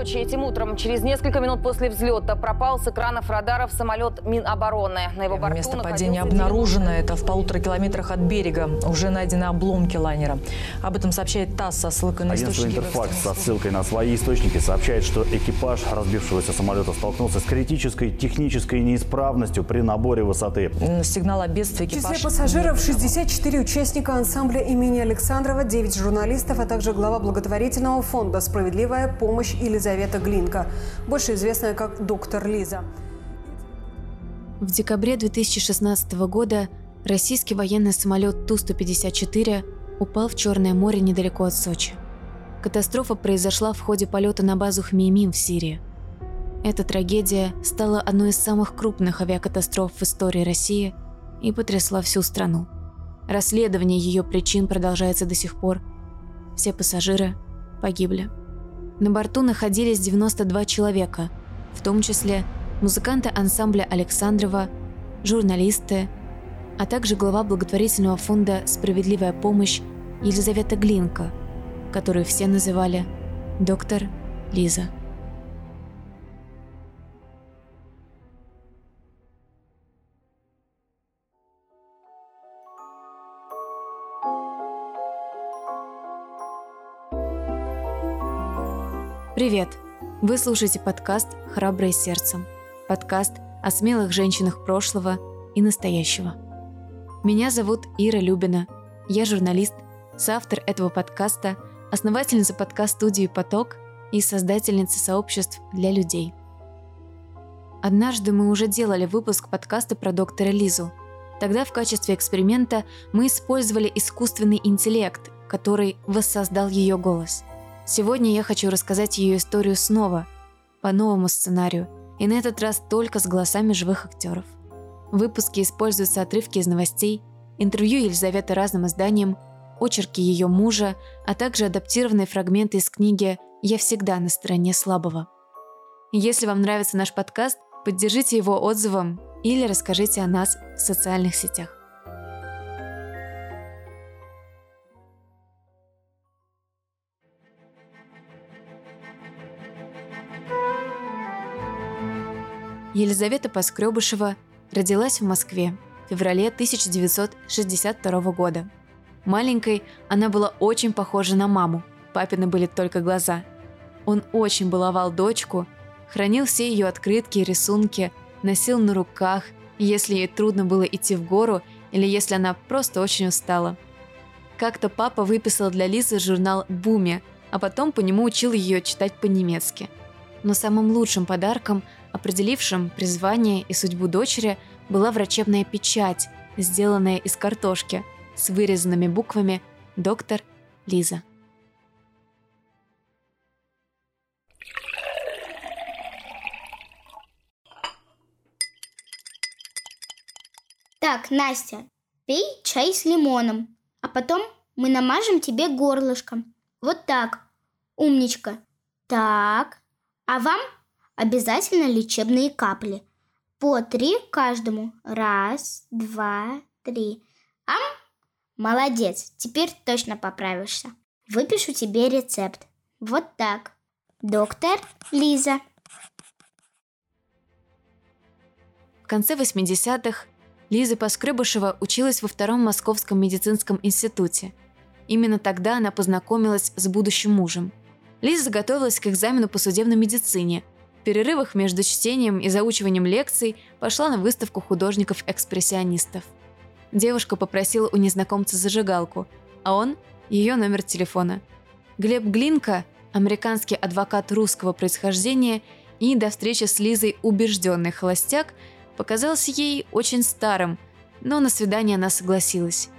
Сочи этим утром, через несколько минут после взлета, пропал с экранов радаров самолет Минобороны. На его борту Место падения обнаружено. Это в полутора километрах от берега. Уже найдены обломки лайнера. Об этом сообщает ТАСС со ссылкой на Агентство «Интерфакс» со ссылкой на свои источники сообщает, что экипаж разбившегося самолета столкнулся с критической технической неисправностью при наборе высоты. Сигнал о бедствии экипаж... В числе пассажиров 64 участника ансамбля имени Александрова, 9 журналистов, а также глава благотворительного фонда «Справедливая помощь» или Елизавета Глинка, больше известная как доктор Лиза. В декабре 2016 года российский военный самолет Ту-154 упал в Черное море недалеко от Сочи. Катастрофа произошла в ходе полета на базу Хмеймим в Сирии. Эта трагедия стала одной из самых крупных авиакатастроф в истории России и потрясла всю страну. Расследование ее причин продолжается до сих пор. Все пассажиры погибли. На борту находились 92 человека, в том числе музыканты ансамбля Александрова, журналисты, а также глава благотворительного фонда «Справедливая помощь» Елизавета Глинка, которую все называли «Доктор Лиза». Привет! Вы слушаете подкаст «Храброе сердцем». Подкаст о смелых женщинах прошлого и настоящего. Меня зовут Ира Любина. Я журналист, соавтор этого подкаста, основательница подкаст-студии «Поток» и создательница сообществ для людей. Однажды мы уже делали выпуск подкаста про доктора Лизу. Тогда в качестве эксперимента мы использовали искусственный интеллект, который воссоздал ее голос – Сегодня я хочу рассказать ее историю снова, по новому сценарию, и на этот раз только с голосами живых актеров. В выпуске используются отрывки из новостей, интервью Елизаветы разным изданиям, очерки ее мужа, а также адаптированные фрагменты из книги «Я всегда на стороне слабого». Если вам нравится наш подкаст, поддержите его отзывом или расскажите о нас в социальных сетях. Елизавета Поскребышева родилась в Москве в феврале 1962 года. Маленькой она была очень похожа на маму, папины были только глаза. Он очень баловал дочку, хранил все ее открытки и рисунки, носил на руках, если ей трудно было идти в гору или если она просто очень устала. Как-то папа выписал для Лизы журнал «Буми», а потом по нему учил ее читать по-немецки. Но самым лучшим подарком – Определившим призвание и судьбу дочери была врачебная печать, сделанная из картошки, с вырезанными буквами «Доктор Лиза». Так, Настя, пей чай с лимоном, а потом мы намажем тебе горлышком. Вот так. Умничка. Так. А вам Обязательно лечебные капли. По три каждому. Раз, два, три. Ам? Молодец, теперь точно поправишься. Выпишу тебе рецепт. Вот так. Доктор Лиза. В конце 80-х Лиза Поскребышева училась во Втором Московском медицинском институте. Именно тогда она познакомилась с будущим мужем. Лиза готовилась к экзамену по судебной медицине – в перерывах между чтением и заучиванием лекций пошла на выставку художников-экспрессионистов. Девушка попросила у незнакомца зажигалку, а он – ее номер телефона. Глеб Глинка, американский адвокат русского происхождения и до встречи с Лизой убежденный холостяк, показался ей очень старым, но на свидание она согласилась.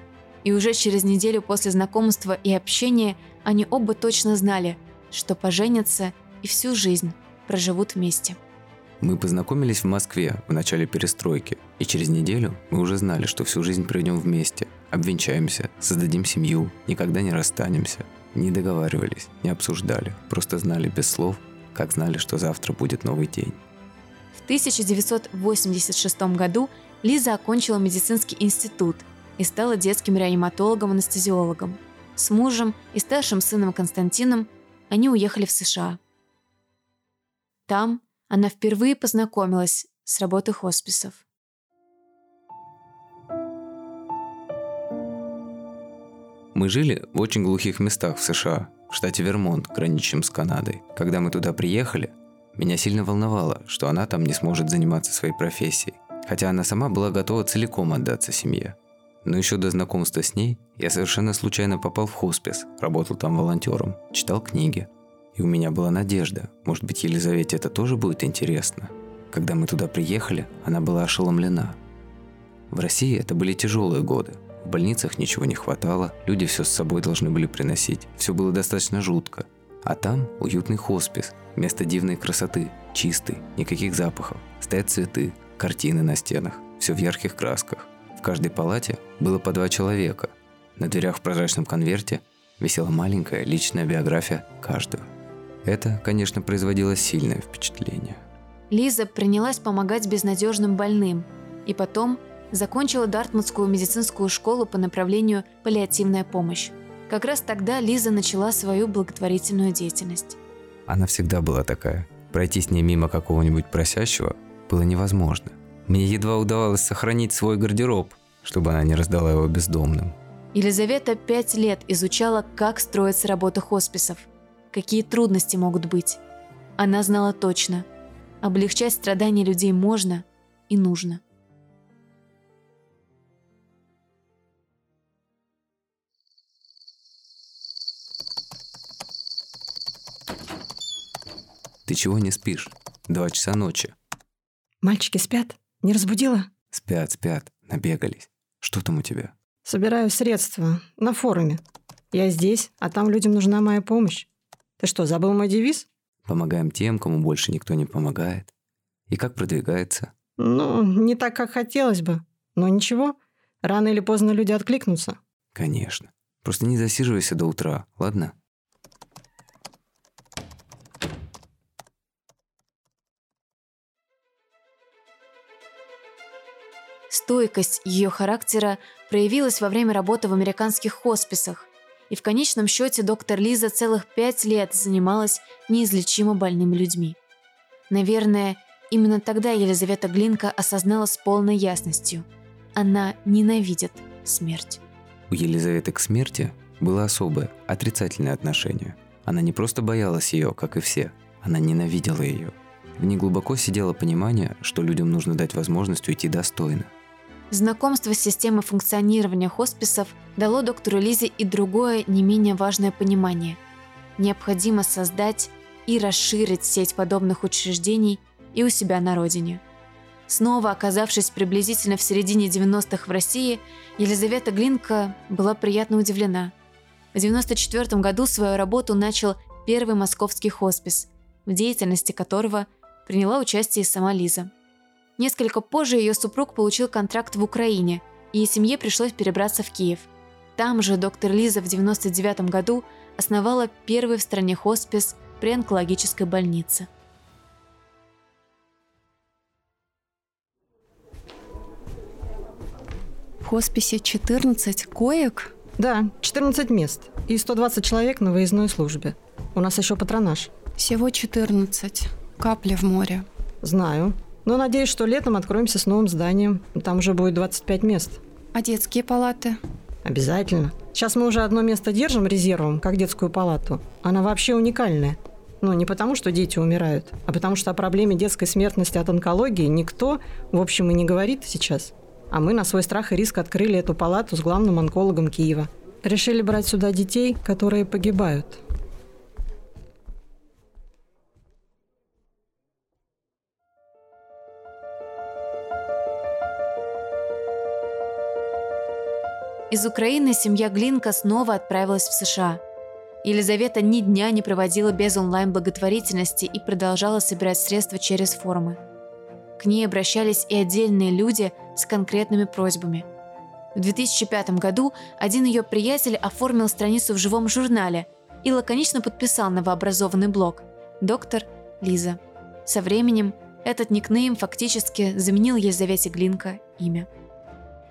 И уже через неделю после знакомства и общения они оба точно знали, что поженятся и всю жизнь проживут вместе. Мы познакомились в Москве в начале перестройки, и через неделю мы уже знали, что всю жизнь проведем вместе, обвенчаемся, создадим семью, никогда не расстанемся. Не договаривались, не обсуждали, просто знали без слов, как знали, что завтра будет новый день. В 1986 году Лиза окончила медицинский институт и стала детским реаниматологом-анестезиологом. С мужем и старшим сыном Константином они уехали в США – Там она впервые познакомилась с работой хосписов. Мы жили в очень глухих местах в США, в штате Вермонт, граничащем с Канадой. Когда мы туда приехали, меня сильно волновало, что она там не сможет заниматься своей профессией, хотя она сама была готова целиком отдаться семье. Но еще до знакомства с ней я совершенно случайно попал в хоспис, работал там волонтером, читал книги. И у меня была надежда, может быть Елизавете это тоже будет интересно. Когда мы туда приехали, она была ошеломлена. В России это были тяжелые годы. В больницах ничего не хватало, люди все с собой должны были приносить. Все было достаточно жутко. А там уютный хоспис, место дивной красоты, чистый, никаких запахов. Стоят цветы, картины на стенах, все в ярких красках. В каждой палате было по два человека. На дверях в прозрачном конверте висела маленькая личная биография каждого. Это, конечно, производило сильное впечатление. Лиза принялась помогать безнадежным больным и потом закончила Дартмутскую медицинскую школу по направлению паллиативная помощь. Как раз тогда Лиза начала свою благотворительную деятельность. Она всегда была такая. Пройти с ней мимо какого-нибудь просящего было невозможно. Мне едва удавалось сохранить свой гардероб, чтобы она не раздала его бездомным. Елизавета пять лет изучала, как строится работа хосписов, какие трудности могут быть. Она знала точно, облегчать страдания людей можно и нужно. Ты чего не спишь? Два часа ночи. Мальчики спят? Не разбудила? Спят, спят, набегались. Что там у тебя? Собираю средства на форуме. Я здесь, а там людям нужна моя помощь. Ты что, забыл мой девиз? Помогаем тем, кому больше никто не помогает. И как продвигается? Ну, не так, как хотелось бы. Но ничего, рано или поздно люди откликнутся. Конечно. Просто не засиживайся до утра, ладно? Стойкость ее характера проявилась во время работы в американских хосписах, и в конечном счете доктор Лиза целых пять лет занималась неизлечимо больными людьми. Наверное, именно тогда Елизавета Глинка осознала с полной ясностью – она ненавидит смерть. У Елизаветы к смерти было особое, отрицательное отношение. Она не просто боялась ее, как и все, она ненавидела ее. В ней глубоко сидело понимание, что людям нужно дать возможность уйти достойно – Знакомство с системой функционирования хосписов дало доктору Лизе и другое, не менее важное понимание. Необходимо создать и расширить сеть подобных учреждений и у себя на родине. Снова оказавшись приблизительно в середине 90-х в России, Елизавета Глинка была приятно удивлена. В 1994 году свою работу начал первый московский хоспис, в деятельности которого приняла участие сама Лиза. Несколько позже ее супруг получил контракт в Украине, и семье пришлось перебраться в Киев. Там же доктор Лиза в 1999 году основала первый в стране хоспис при онкологической больнице. В хосписе 14 коек? Да, 14 мест и 120 человек на выездной службе. У нас еще патронаж. Всего 14. Капли в море. Знаю. Но надеюсь, что летом откроемся с новым зданием. Там уже будет 25 мест. А детские палаты? Обязательно. Сейчас мы уже одно место держим резервом, как детскую палату. Она вообще уникальная. Ну, не потому, что дети умирают, а потому что о проблеме детской смертности от онкологии никто, в общем, и не говорит сейчас. А мы на свой страх и риск открыли эту палату с главным онкологом Киева. Решили брать сюда детей, которые погибают. Из Украины семья Глинка снова отправилась в США. Елизавета ни дня не проводила без онлайн-благотворительности и продолжала собирать средства через форумы. К ней обращались и отдельные люди с конкретными просьбами. В 2005 году один ее приятель оформил страницу в живом журнале и лаконично подписал новообразованный блог «Доктор Лиза». Со временем этот никнейм фактически заменил Елизавете Глинка имя.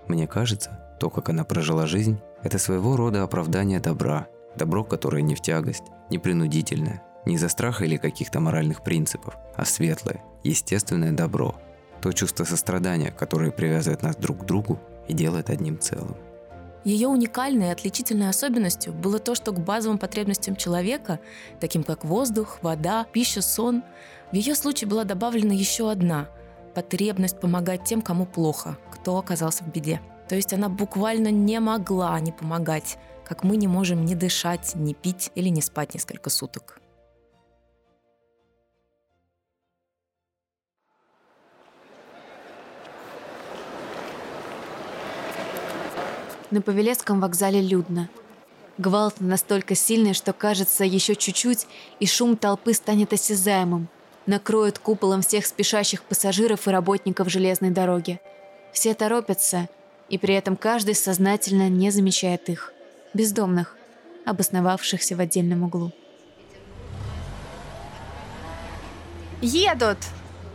Мне кажется, то, как она прожила жизнь, это своего рода оправдание добра. Добро, которое не в тягость, не принудительное, Не из-за страха или каких-то моральных принципов, а светлое, естественное добро. То чувство сострадания, которое привязывает нас друг к другу и делает одним целым. Ее уникальной и отличительной особенностью было то, что к базовым потребностям человека, таким как воздух, вода, пища, сон, в ее случае была добавлена еще одна – потребность помогать тем, кому плохо, кто оказался в беде. То есть она буквально не могла не помогать, как мы не можем ни дышать, ни пить или не спать несколько суток. На Павелецком вокзале людно. Гвалт настолько сильный, что кажется еще чуть-чуть, и шум толпы станет осязаемым, накроет куполом всех спешащих пассажиров и работников железной дороги. Все торопятся, и при этом каждый сознательно не замечает их, бездомных, обосновавшихся в отдельном углу. Едут!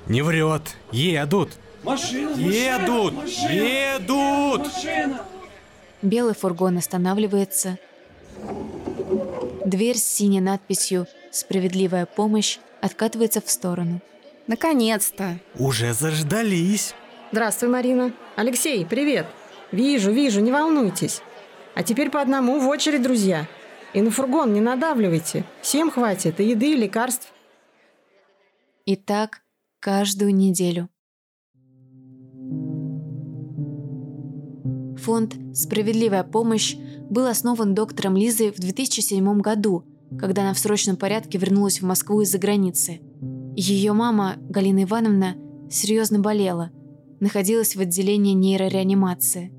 Не врет. Едут. Машина, едут! Машина, едут! Машина! Белый фургон останавливается. Дверь с синей надписью «Справедливая помощь» откатывается в сторону. Наконец-то! Уже заждались. Здравствуй, Марина. Алексей, привет. Вижу, вижу, не волнуйтесь. А теперь по одному в очередь, друзья. И на фургон не надавливайте. Всем хватит и еды, и лекарств. И так каждую неделю. Фонд «Справедливая помощь» был основан доктором Лизой в 2007 году, когда она в срочном порядке вернулась в Москву из-за границы. Ее мама, Галина Ивановна, серьезно болела, находилась в отделении нейрореанимации.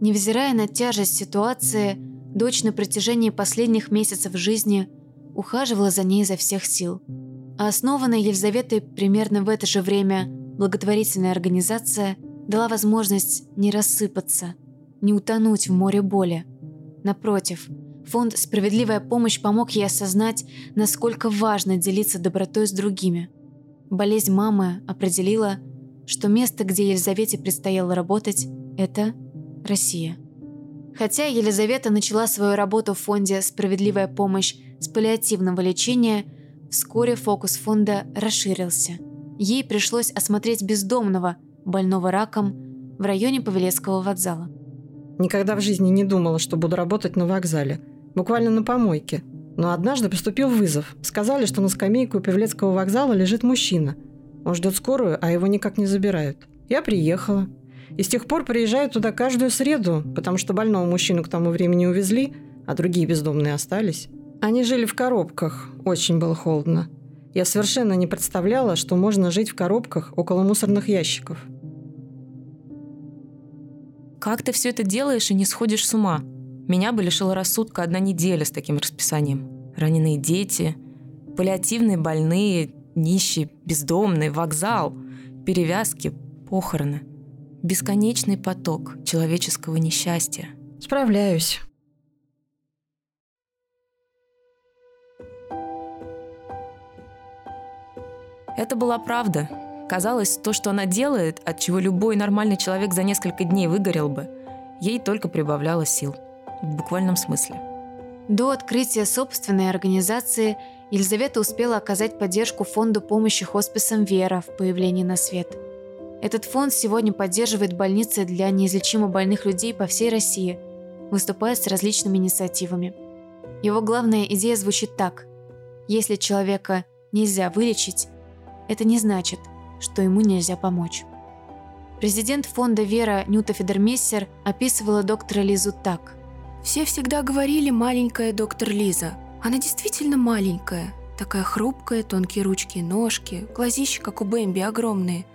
Невзирая на тяжесть ситуации, дочь на протяжении последних месяцев жизни ухаживала за ней изо всех сил. А основанная Елизаветой примерно в это же время благотворительная организация дала возможность не рассыпаться – не утонуть в море боли. Напротив, фонд «Справедливая помощь» помог ей осознать, насколько важно делиться добротой с другими. Болезнь мамы определила, что место, где Елизавете предстояло работать, это Россия. Хотя Елизавета начала свою работу в фонде «Справедливая помощь» с паллиативного лечения, вскоре фокус фонда расширился. Ей пришлось осмотреть бездомного, больного раком, в районе Павелецкого вокзала. Никогда в жизни не думала, что буду работать на вокзале. Буквально на помойке. Но однажды поступил вызов. Сказали, что на скамейке у Павелецкого вокзала лежит мужчина. Он ждет скорую, а его никак не забирают. Я приехала. И с тех пор приезжаю туда каждую среду, потому что больного мужчину к тому времени увезли, а другие бездомные остались. Они жили в коробках. Очень было холодно. Я совершенно не представляла, что можно жить в коробках около мусорных ящиков. Как ты все это делаешь и не сходишь с ума? Меня бы лишила рассудка одна неделя с таким расписанием. Раненые дети, паллиативные больные, нищие, бездомные, вокзал, перевязки, похороны. Бесконечный поток человеческого несчастья. Справляюсь. Это была правда. Казалось, то, что она делает, от чего любой нормальный человек за несколько дней выгорел бы, ей только прибавляло сил. В буквальном смысле. До открытия собственной организации Елизавета успела оказать поддержку фонду помощи хосписам «Вера» в появлении на свет. Этот фонд сегодня поддерживает больницы для неизлечимо больных людей по всей России, выступая с различными инициативами. Его главная идея звучит так. Если человека нельзя вылечить, это не значит – что ему нельзя помочь. Президент фонда «Вера» Нюта Федермессер описывала доктора Лизу так. «Все всегда говорили «маленькая доктор Лиза». Она действительно маленькая. Такая хрупкая, тонкие ручки и ножки, глазища, как у Бэмби, огромные.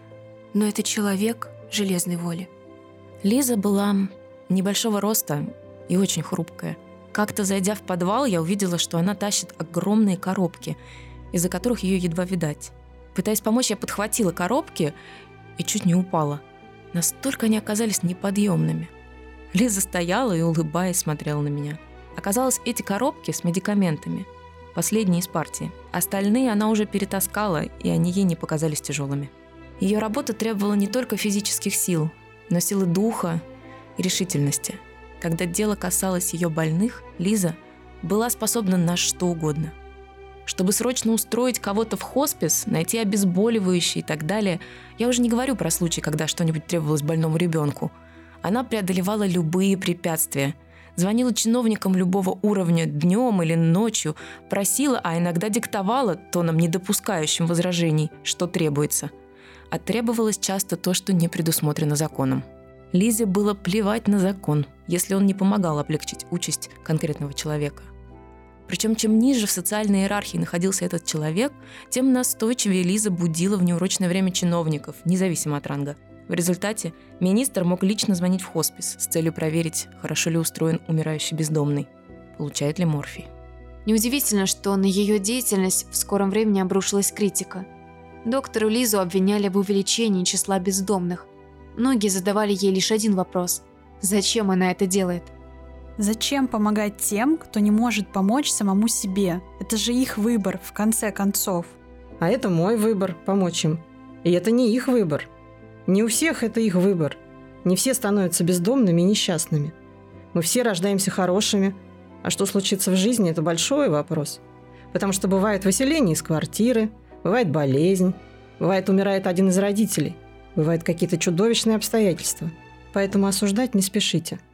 Но это человек железной воли». Лиза была небольшого роста и очень хрупкая. Как-то зайдя в подвал, я увидела, что она тащит огромные коробки, из-за которых ее едва видать. Пытаясь помочь, я подхватила коробки и чуть не упала. Настолько они оказались неподъемными. Лиза стояла и, улыбаясь, смотрела на меня. Оказалось, эти коробки с медикаментами – последние из партии. Остальные она уже перетаскала, и они ей не показались тяжелыми. Ее работа требовала не только физических сил, но силы духа и решительности. Когда дело касалось ее больных, Лиза была способна на что угодно – Чтобы срочно устроить кого-то в хоспис, найти обезболивающие и так далее, я уже не говорю про случай, когда что-нибудь требовалось больному ребенку. Она преодолевала любые препятствия. Звонила чиновникам любого уровня днем или ночью, просила, а иногда диктовала, тоном не допускающим возражений, что требуется. А требовалось часто то, что не предусмотрено законом. Лизе было плевать на закон, если он не помогал облегчить участь конкретного человека. Причем чем ниже в социальной иерархии находился этот человек, тем настойчивее Лиза будила в неурочное время чиновников, независимо от ранга. В результате министр мог лично звонить в хоспис с целью проверить, хорошо ли устроен умирающий бездомный, получает ли морфий. Неудивительно, что на ее деятельность в скором времени обрушилась критика. Доктору Лизу обвиняли в увеличении числа бездомных. Многие задавали ей лишь один вопрос – зачем она это делает? Зачем помогать тем, кто не может помочь самому себе? Это же их выбор, в конце концов. А это мой выбор – помочь им. И это не их выбор. Не у всех это их выбор. Не все становятся бездомными и несчастными. Мы все рождаемся хорошими. А что случится в жизни – это большой вопрос. Потому что бывает выселение из квартиры, бывает болезнь, бывает умирает один из родителей, бывают какие-то чудовищные обстоятельства. Поэтому осуждать не спешите –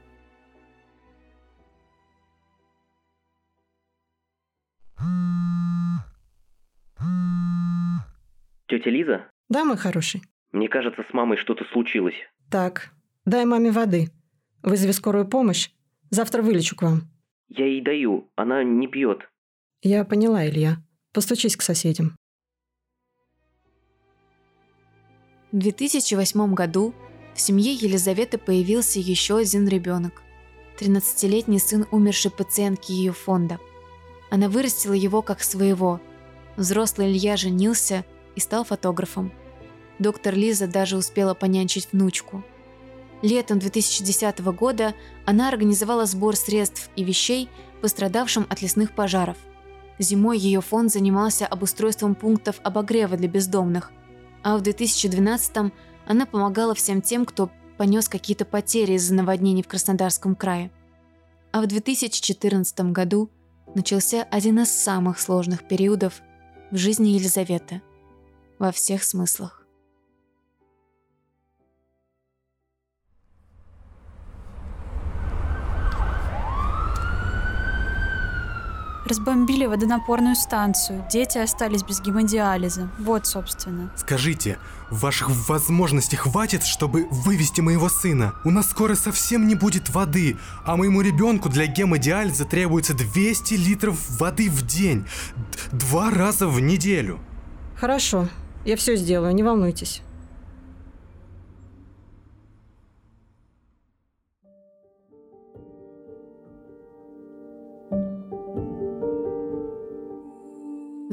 Тетя Лиза? Да, мой хороший. Мне кажется, с мамой что-то случилось. Так, дай маме воды. Вызови скорую помощь. Завтра вылечу к вам. Я ей даю, она не пьет. Я поняла, Илья. Постучись к соседям. В 2008 году в семье Елизаветы появился еще один ребенок. 13-летний сын умершей пациентки ее фонда. Она вырастила его как своего. Взрослый Илья женился – и стал фотографом. Доктор Лиза даже успела понянчить внучку. Летом 2010 года она организовала сбор средств и вещей, пострадавшим от лесных пожаров. Зимой ее фонд занимался обустройством пунктов обогрева для бездомных, а в 2012 она помогала всем тем, кто понес какие-то потери из-за наводнений в Краснодарском крае. А в 2014 году начался один из самых сложных периодов в жизни Елизаветы – во всех смыслах. Разбомбили водонапорную станцию. Дети остались без гемодиализа. Вот, собственно. Скажите, ваших возможностей хватит, чтобы вывести моего сына? У нас скоро совсем не будет воды, а моему ребенку для гемодиализа требуется 200 литров воды в день. Два раза в неделю. Хорошо, я все сделаю, не волнуйтесь.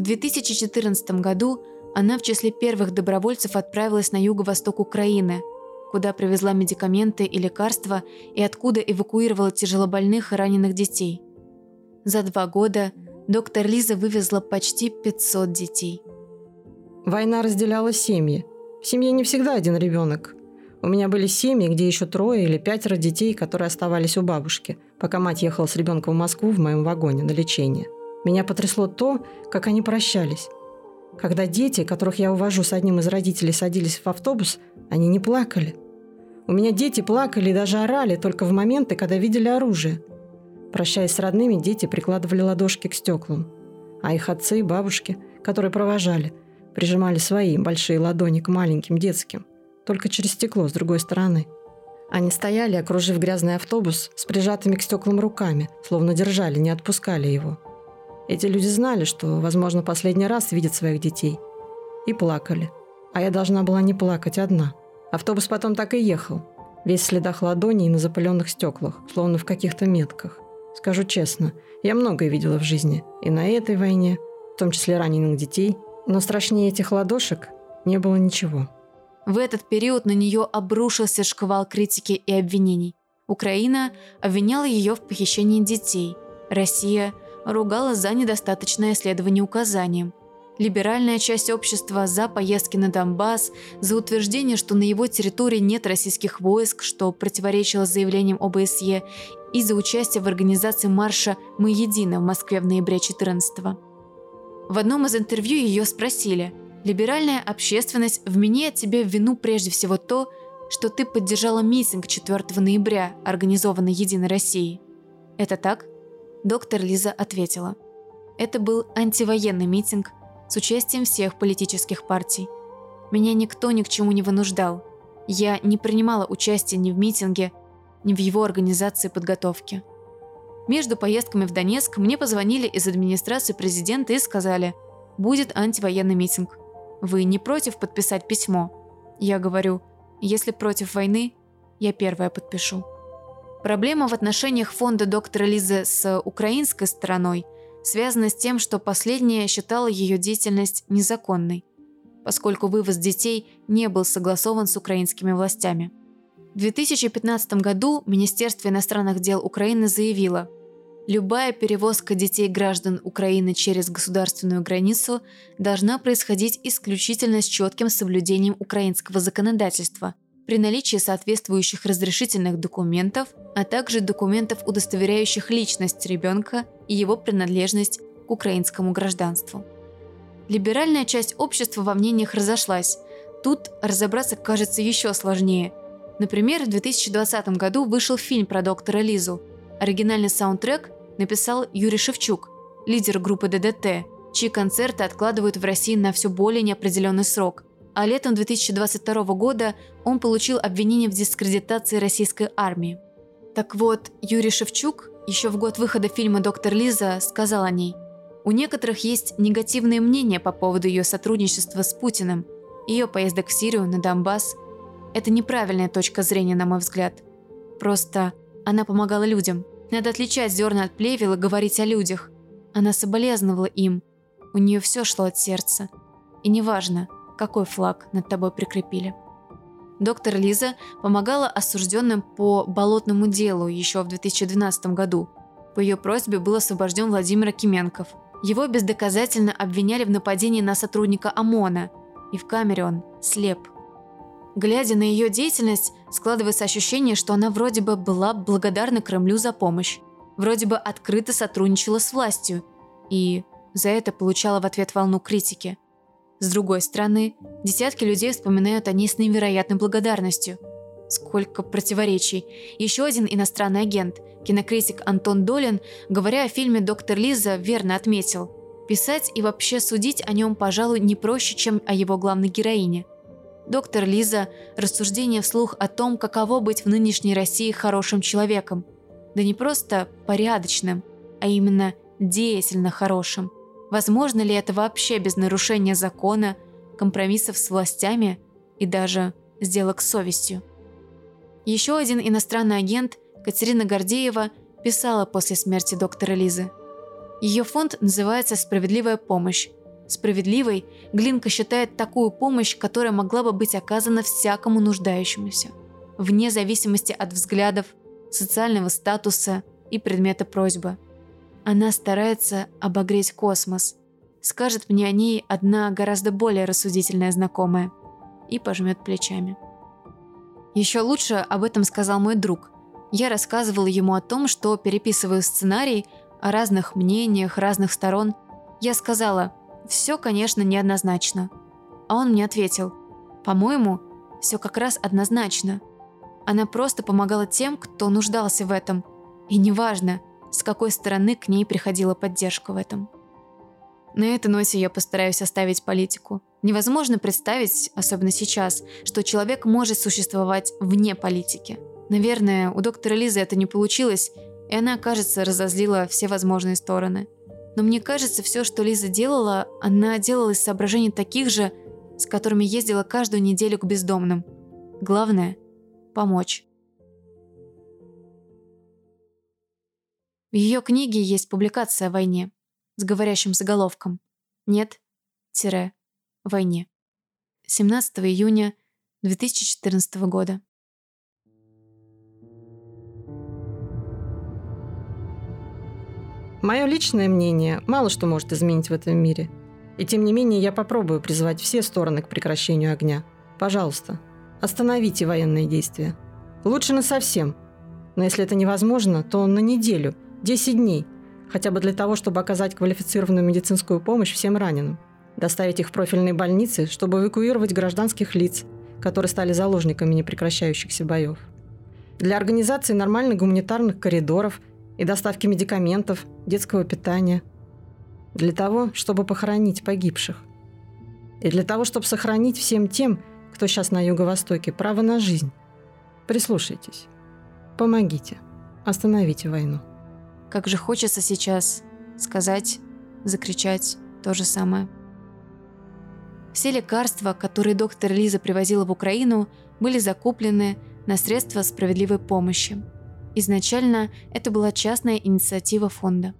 2014 году она в числе первых добровольцев отправилась на юго-восток Украины, куда привезла медикаменты и лекарства и откуда эвакуировала тяжелобольных и раненых детей. За два года доктор Лиза вывезла почти 500 детей – Война разделяла семьи. В семье не всегда один ребенок. У меня были семьи, где еще трое или пятеро детей, которые оставались у бабушки, пока мать ехала с ребенком в Москву в моем вагоне на лечение. Меня потрясло то, как они прощались. Когда дети, которых я увожу с одним из родителей, садились в автобус, они не плакали. У меня дети плакали и даже орали только в моменты, когда видели оружие. Прощаясь с родными, дети прикладывали ладошки к стеклам. А их отцы и бабушки, которые провожали – прижимали свои большие ладони к маленьким детским, только через стекло с другой стороны. Они стояли, окружив грязный автобус с прижатыми к стеклам руками, словно держали, не отпускали его. Эти люди знали, что, возможно, последний раз видят своих детей. И плакали. А я должна была не плакать одна. Автобус потом так и ехал. Весь в следах ладоней и на запыленных стеклах, словно в каких-то метках. Скажу честно, я многое видела в жизни. И на этой войне, в том числе раненых детей, но страшнее этих ладошек не было ничего. В этот период на нее обрушился шквал критики и обвинений. Украина обвиняла ее в похищении детей. Россия ругала за недостаточное следование указаниям. Либеральная часть общества за поездки на Донбасс, за утверждение, что на его территории нет российских войск, что противоречило заявлениям ОБСЕ, и за участие в организации марша «Мы едины» в Москве в ноябре 14 -го. В одном из интервью ее спросили, «Либеральная общественность вменяет тебе в вину прежде всего то, что ты поддержала митинг 4 ноября, организованный «Единой Россией». Это так? Доктор Лиза ответила. Это был антивоенный митинг с участием всех политических партий. Меня никто ни к чему не вынуждал. Я не принимала участия ни в митинге, ни в его организации и подготовке. Между поездками в Донецк мне позвонили из администрации президента и сказали, будет антивоенный митинг. Вы не против подписать письмо? Я говорю, если против войны, я первая подпишу. Проблема в отношениях фонда доктора Лизы с украинской стороной связана с тем, что последняя считала ее деятельность незаконной, поскольку вывоз детей не был согласован с украинскими властями. В 2015 году Министерство иностранных дел Украины заявило, любая перевозка детей граждан Украины через государственную границу должна происходить исключительно с четким соблюдением украинского законодательства – при наличии соответствующих разрешительных документов, а также документов, удостоверяющих личность ребенка и его принадлежность к украинскому гражданству. Либеральная часть общества во мнениях разошлась. Тут разобраться кажется еще сложнее. Например, в 2020 году вышел фильм про доктора Лизу. Оригинальный саундтрек написал Юрий Шевчук, лидер группы ДДТ, чьи концерты откладывают в России на все более неопределенный срок – а летом 2022 года он получил обвинение в дискредитации российской армии. Так вот, Юрий Шевчук еще в год выхода фильма «Доктор Лиза» сказал о ней. У некоторых есть негативные мнения по поводу ее сотрудничества с Путиным, ее поездок в Сирию, на Донбасс. Это неправильная точка зрения, на мой взгляд. Просто она помогала людям. Надо отличать зерна от плевел и говорить о людях. Она соболезновала им. У нее все шло от сердца. И неважно, какой флаг над тобой прикрепили. Доктор Лиза помогала осужденным по болотному делу еще в 2012 году. По ее просьбе был освобожден Владимир Акименков. Его бездоказательно обвиняли в нападении на сотрудника ОМОНа, и в камере он слеп. Глядя на ее деятельность, складывается ощущение, что она вроде бы была благодарна Кремлю за помощь, вроде бы открыто сотрудничала с властью, и за это получала в ответ волну критики – с другой стороны, десятки людей вспоминают о ней с невероятной благодарностью. Сколько противоречий. Еще один иностранный агент, кинокритик Антон Долин, говоря о фильме «Доктор Лиза», верно отметил. Писать и вообще судить о нем, пожалуй, не проще, чем о его главной героине. Доктор Лиза – рассуждение вслух о том, каково быть в нынешней России хорошим человеком. Да не просто порядочным, а именно деятельно хорошим. Возможно ли это вообще без нарушения закона, компромиссов с властями и даже сделок с совестью? Еще один иностранный агент, Катерина Гордеева, писала после смерти доктора Лизы. Ее фонд называется «Справедливая помощь». Справедливой Глинка считает такую помощь, которая могла бы быть оказана всякому нуждающемуся, вне зависимости от взглядов, социального статуса и предмета просьбы – она старается обогреть космос. Скажет мне о ней одна гораздо более рассудительная знакомая. И пожмет плечами. Еще лучше об этом сказал мой друг. Я рассказывала ему о том, что переписываю сценарий, о разных мнениях, разных сторон. Я сказала, все, конечно, неоднозначно. А он мне ответил, по-моему, все как раз однозначно. Она просто помогала тем, кто нуждался в этом. И неважно, с какой стороны к ней приходила поддержка в этом. На этой ноте я постараюсь оставить политику. Невозможно представить, особенно сейчас, что человек может существовать вне политики. Наверное, у доктора Лизы это не получилось, и она, кажется, разозлила все возможные стороны. Но мне кажется, все, что Лиза делала, она делала из соображений таких же, с которыми ездила каждую неделю к бездомным. Главное – помочь. В ее книге есть публикация о войне с говорящим заголовком «Нет-войне». 17 июня 2014 года. Мое личное мнение мало что может изменить в этом мире. И тем не менее я попробую призвать все стороны к прекращению огня. Пожалуйста, остановите военные действия. Лучше на совсем. Но если это невозможно, то на неделю – 10 дней. Хотя бы для того, чтобы оказать квалифицированную медицинскую помощь всем раненым. Доставить их в профильные больницы, чтобы эвакуировать гражданских лиц, которые стали заложниками непрекращающихся боев. Для организации нормальных гуманитарных коридоров и доставки медикаментов, детского питания. Для того, чтобы похоронить погибших. И для того, чтобы сохранить всем тем, кто сейчас на Юго-Востоке, право на жизнь. Прислушайтесь. Помогите. Остановите войну. Как же хочется сейчас сказать, закричать то же самое. Все лекарства, которые доктор Лиза привозила в Украину, были закуплены на средства справедливой помощи. Изначально это была частная инициатива фонда.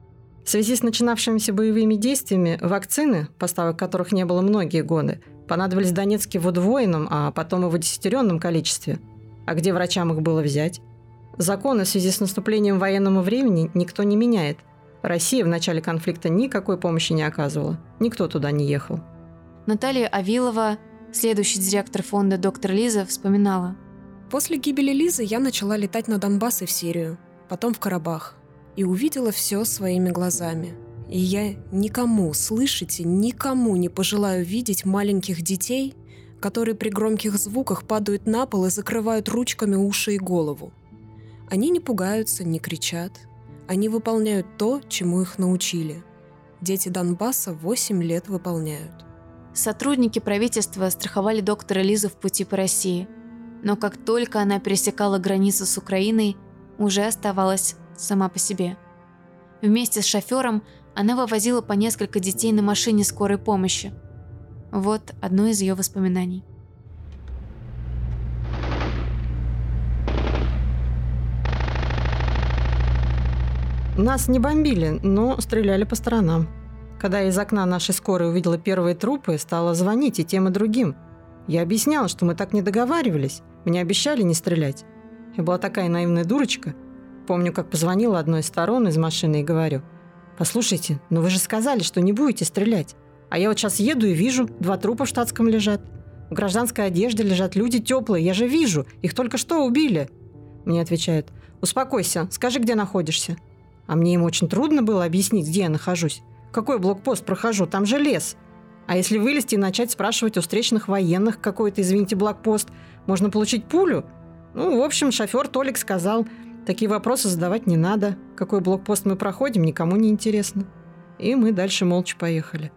В связи с начинавшимися боевыми действиями вакцины, поставок которых не было многие годы, понадобились Донецке в удвоенном, а потом и в удесятеренном количестве. А где врачам их было взять? Законы в связи с наступлением военного времени никто не меняет. Россия в начале конфликта никакой помощи не оказывала. Никто туда не ехал. Наталья Авилова, следующий директор фонда «Доктор Лиза», вспоминала. После гибели Лизы я начала летать на Донбасс и в Сирию, потом в Карабах. И увидела все своими глазами. И я никому, слышите, никому не пожелаю видеть маленьких детей, которые при громких звуках падают на пол и закрывают ручками уши и голову. Они не пугаются, не кричат. Они выполняют то, чему их научили. Дети Донбасса 8 лет выполняют. Сотрудники правительства страховали доктора Лизу в пути по России. Но как только она пересекала границу с Украиной, уже оставалась сама по себе. Вместе с шофером она вывозила по несколько детей на машине скорой помощи. Вот одно из ее воспоминаний. Нас не бомбили, но стреляли по сторонам. Когда я из окна нашей скорой увидела первые трупы, стала звонить и тем и другим. Я объясняла, что мы так не договаривались. Мне обещали не стрелять. Я была такая наивная дурочка. Помню, как позвонила одной из сторон из машины и говорю, «Послушайте, ну вы же сказали, что не будете стрелять. А я вот сейчас еду и вижу, два трупа в штатском лежат. В гражданской одежде лежат люди теплые, я же вижу, их только что убили». Мне отвечают, «Успокойся, скажи, где находишься». А мне им очень трудно было объяснить, где я нахожусь. Какой блокпост прохожу? Там же лес. А если вылезти и начать спрашивать у встречных военных какой-то, извините, блокпост, можно получить пулю? Ну, в общем, шофер Толик сказал, такие вопросы задавать не надо. Какой блокпост мы проходим, никому не интересно. И мы дальше молча поехали.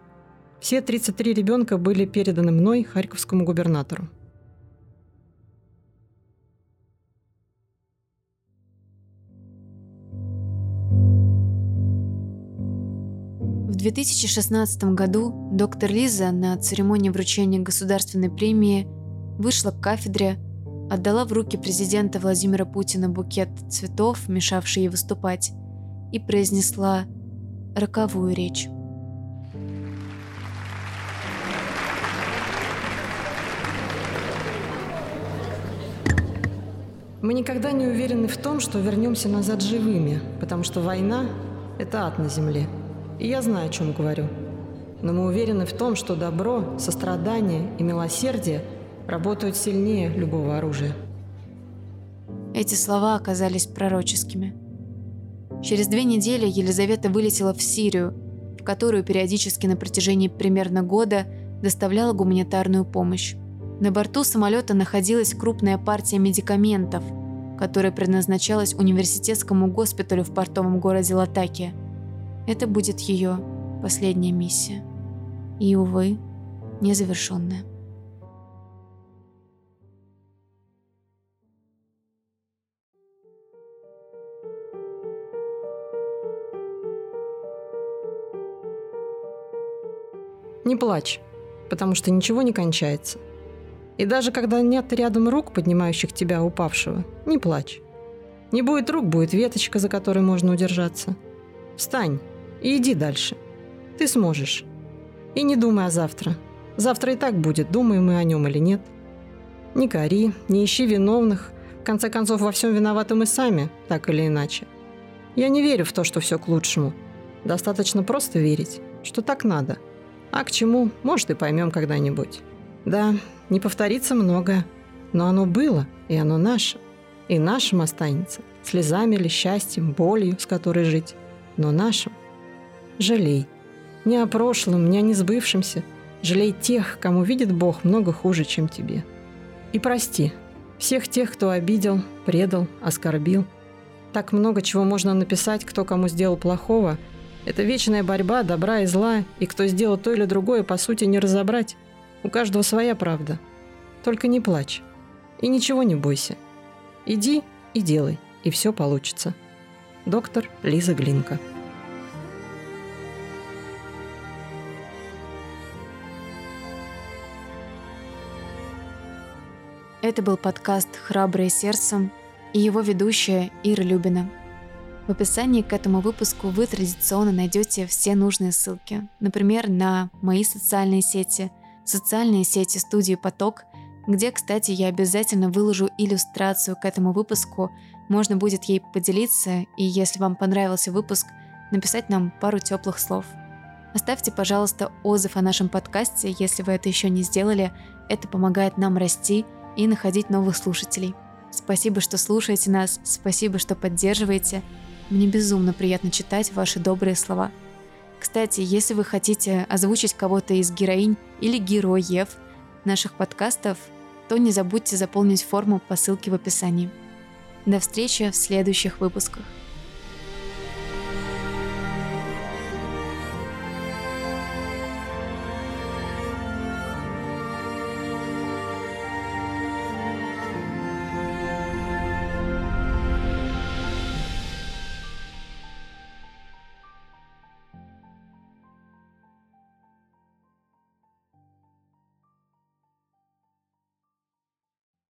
Все 33 ребенка были переданы мной харьковскому губернатору. 2016 году доктор Лиза на церемонии вручения государственной премии вышла к кафедре, отдала в руки президента Владимира Путина букет цветов, мешавший ей выступать, и произнесла роковую речь. Мы никогда не уверены в том, что вернемся назад живыми, потому что война – это ад на земле. И я знаю, о чем говорю. Но мы уверены в том, что добро, сострадание и милосердие работают сильнее любого оружия. Эти слова оказались пророческими. Через две недели Елизавета вылетела в Сирию, в которую периодически на протяжении примерно года доставляла гуманитарную помощь. На борту самолета находилась крупная партия медикаментов, которая предназначалась университетскому госпиталю в портовом городе Латакия. Это будет ее последняя миссия. И, увы, незавершенная. Не плачь, потому что ничего не кончается. И даже когда нет рядом рук, поднимающих тебя упавшего, не плачь. Не будет рук, будет веточка, за которой можно удержаться. Встань и иди дальше. Ты сможешь. И не думай о завтра. Завтра и так будет, думаем мы о нем или нет. Не кори, не ищи виновных. В конце концов, во всем виноваты мы сами, так или иначе. Я не верю в то, что все к лучшему. Достаточно просто верить, что так надо. А к чему, может, и поймем когда-нибудь. Да, не повторится многое, но оно было, и оно наше. И нашим останется, слезами или счастьем, болью, с которой жить, но нашим – Жалей. Не о прошлом, не о несбывшемся. Жалей тех, кому видит Бог много хуже, чем тебе. И прости всех тех, кто обидел, предал, оскорбил. Так много чего можно написать, кто кому сделал плохого. Это вечная борьба добра и зла, и кто сделал то или другое, по сути, не разобрать. У каждого своя правда. Только не плачь. И ничего не бойся. Иди и делай, и все получится. Доктор Лиза Глинка. Это был подкаст «Храброе сердцем» и его ведущая Ира Любина. В описании к этому выпуску вы традиционно найдете все нужные ссылки. Например, на мои социальные сети, социальные сети студии «Поток», где, кстати, я обязательно выложу иллюстрацию к этому выпуску. Можно будет ей поделиться, и если вам понравился выпуск, написать нам пару теплых слов. Оставьте, пожалуйста, отзыв о нашем подкасте, если вы это еще не сделали. Это помогает нам расти – и находить новых слушателей. Спасибо, что слушаете нас, спасибо, что поддерживаете. Мне безумно приятно читать ваши добрые слова. Кстати, если вы хотите озвучить кого-то из героинь или героев наших подкастов, то не забудьте заполнить форму по ссылке в описании. До встречи в следующих выпусках.